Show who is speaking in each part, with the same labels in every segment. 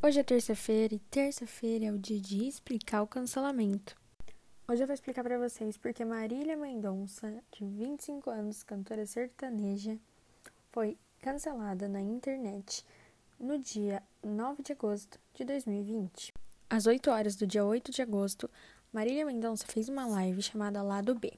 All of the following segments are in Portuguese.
Speaker 1: Hoje é terça-feira e terça-feira é o dia de explicar o cancelamento. Hoje eu vou explicar para vocês porque Marília Mendonça, de 25 anos, cantora sertaneja, foi cancelada na internet no dia 9 de agosto de 2020. Às 8 horas do dia 8 de agosto, Marília Mendonça fez uma live chamada Lado B.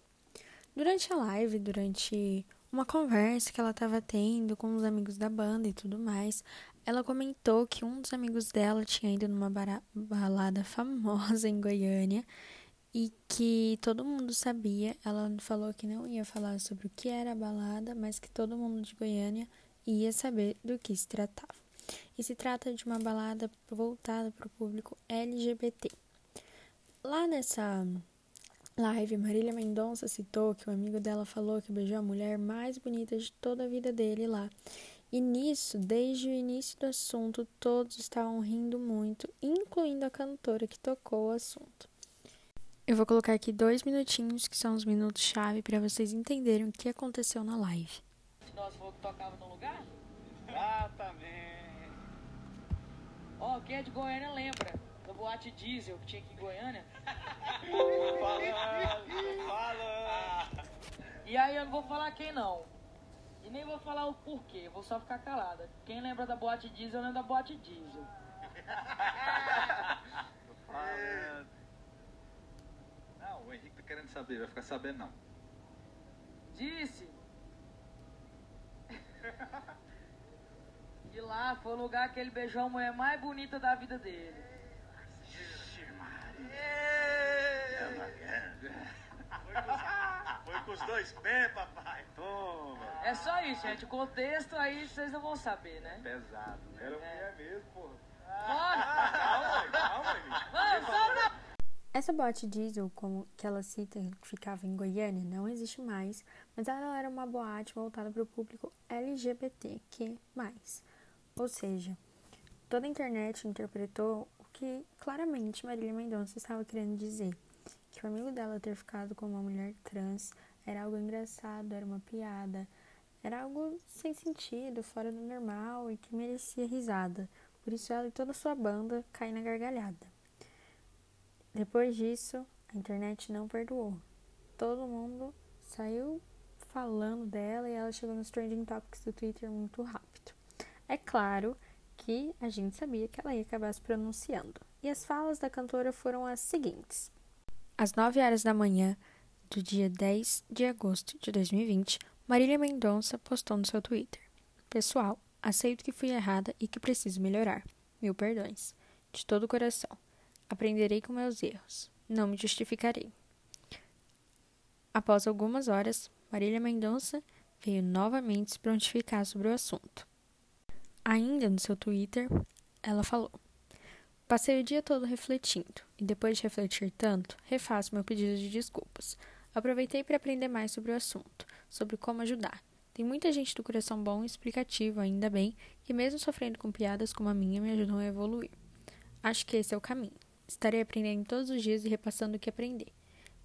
Speaker 1: Durante a live, durante uma conversa que ela estava tendo com os amigos da banda e tudo mais, ela comentou que um dos amigos dela tinha ido numa balada famosa em Goiânia e que todo mundo sabia. Ela falou que não ia falar sobre o que era a balada, mas que todo mundo de Goiânia ia saber do que se tratava. E se trata de uma balada voltada para o público LGBT. Lá nessa live, Marília Mendonça citou que o amigo dela falou que beijou a mulher mais bonita de toda a vida dele lá e nisso, desde o início do assunto, todos estavam rindo muito, incluindo a cantora que tocou o assunto. Eu vou colocar aqui dois minutinhos, que são os minutos-chave, para vocês entenderem o que aconteceu na live.
Speaker 2: Nós falou que tocava no lugar?
Speaker 3: Exatamente.
Speaker 2: Ó, oh, quem é de Goiânia lembra boate diesel que tinha aqui em Goiânia?
Speaker 3: falando, falando.
Speaker 2: E aí eu não vou falar quem não. E nem vou falar o porquê, vou só ficar calada. Quem lembra da boate diesel, lembra da boate diesel.
Speaker 3: Não, o Henrique tá querendo saber, vai ficar sabendo não.
Speaker 2: Disse. E lá foi o lugar que ele beijou a mulher mais bonita da vida dele.
Speaker 3: Ixi, Maria. Foi com os dois pés, papai. Toma.
Speaker 2: É só isso, gente. O contexto aí vocês não vão saber, né?
Speaker 3: Pesado. né? Era mulher mesmo, porra.
Speaker 2: Bora!
Speaker 3: Calma, calma, gente.
Speaker 1: Essa boate diesel, como que ela cita, que ficava em Goiânia, não existe mais, mas ela era uma boate voltada para o público LGBTQ+. Ou seja, toda a internet interpretou o que claramente Marília Mendonça estava querendo dizer, que o amigo dela ter ficado com uma mulher trans era algo engraçado, era uma piada, era algo sem sentido, fora do normal e que merecia risada. Por isso ela e toda a sua banda caem na gargalhada. Depois disso, a internet não perdoou. Todo mundo saiu falando dela e ela chegou nos trending topics do Twitter muito rápido. É claro que a gente sabia que ela ia acabar se pronunciando. E as falas da cantora foram as seguintes: Às 9 horas da manhã do dia 10 de agosto de 2020, Marília Mendonça postou no seu Twitter: Pessoal, aceito que fui errada e que preciso melhorar. Mil perdões. De todo o coração. Aprenderei com meus erros. Não me justificarei. Após algumas horas, Marília Mendonça veio novamente se prontificar sobre o assunto. Ainda no seu Twitter, ela falou: Passei o dia todo refletindo, e depois de refletir tanto, refaço meu pedido de desculpas. Aproveitei para aprender mais sobre o assunto, sobre como ajudar. Tem muita gente do coração bom e explicativo, ainda bem, que mesmo sofrendo com piadas como a minha, me ajudam a evoluir. Acho que esse é o caminho. Estarei aprendendo todos os dias e repassando o que aprender.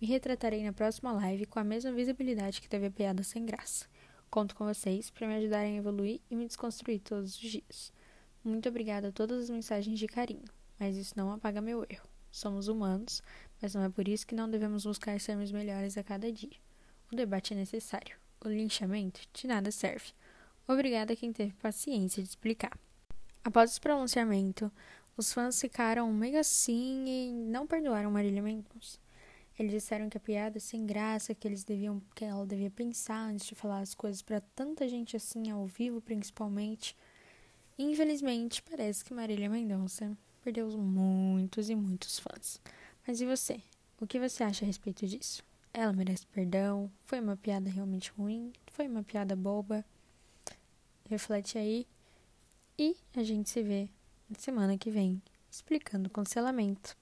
Speaker 1: Me retratarei na próxima live com a mesma visibilidade que teve a piada sem graça. Conto com vocês para me ajudarem a evoluir e me desconstruir todos os dias. Muito obrigada a todas as mensagens de carinho, mas isso não apaga meu erro. Somos humanos, mas não é por isso que não devemos buscar sermos melhores a cada dia. O debate é necessário. O linchamento de nada serve. Obrigada a quem teve paciência de explicar. Após o pronunciamento, os fãs ficaram meio assim e não perdoaram Marília Mendonça. Eles disseram que a piada é sem graça, que eles deviam, que ela devia pensar antes de falar as coisas para tanta gente assim ao vivo, principalmente. Infelizmente, parece que Marília Mendonça perdeu muitos e muitos fãs. Mas e você? O que você acha a respeito disso? Ela merece perdão? Foi uma piada realmente ruim? Foi uma piada boba? Reflete aí. E a gente se vê na semana que vem explicando o cancelamento.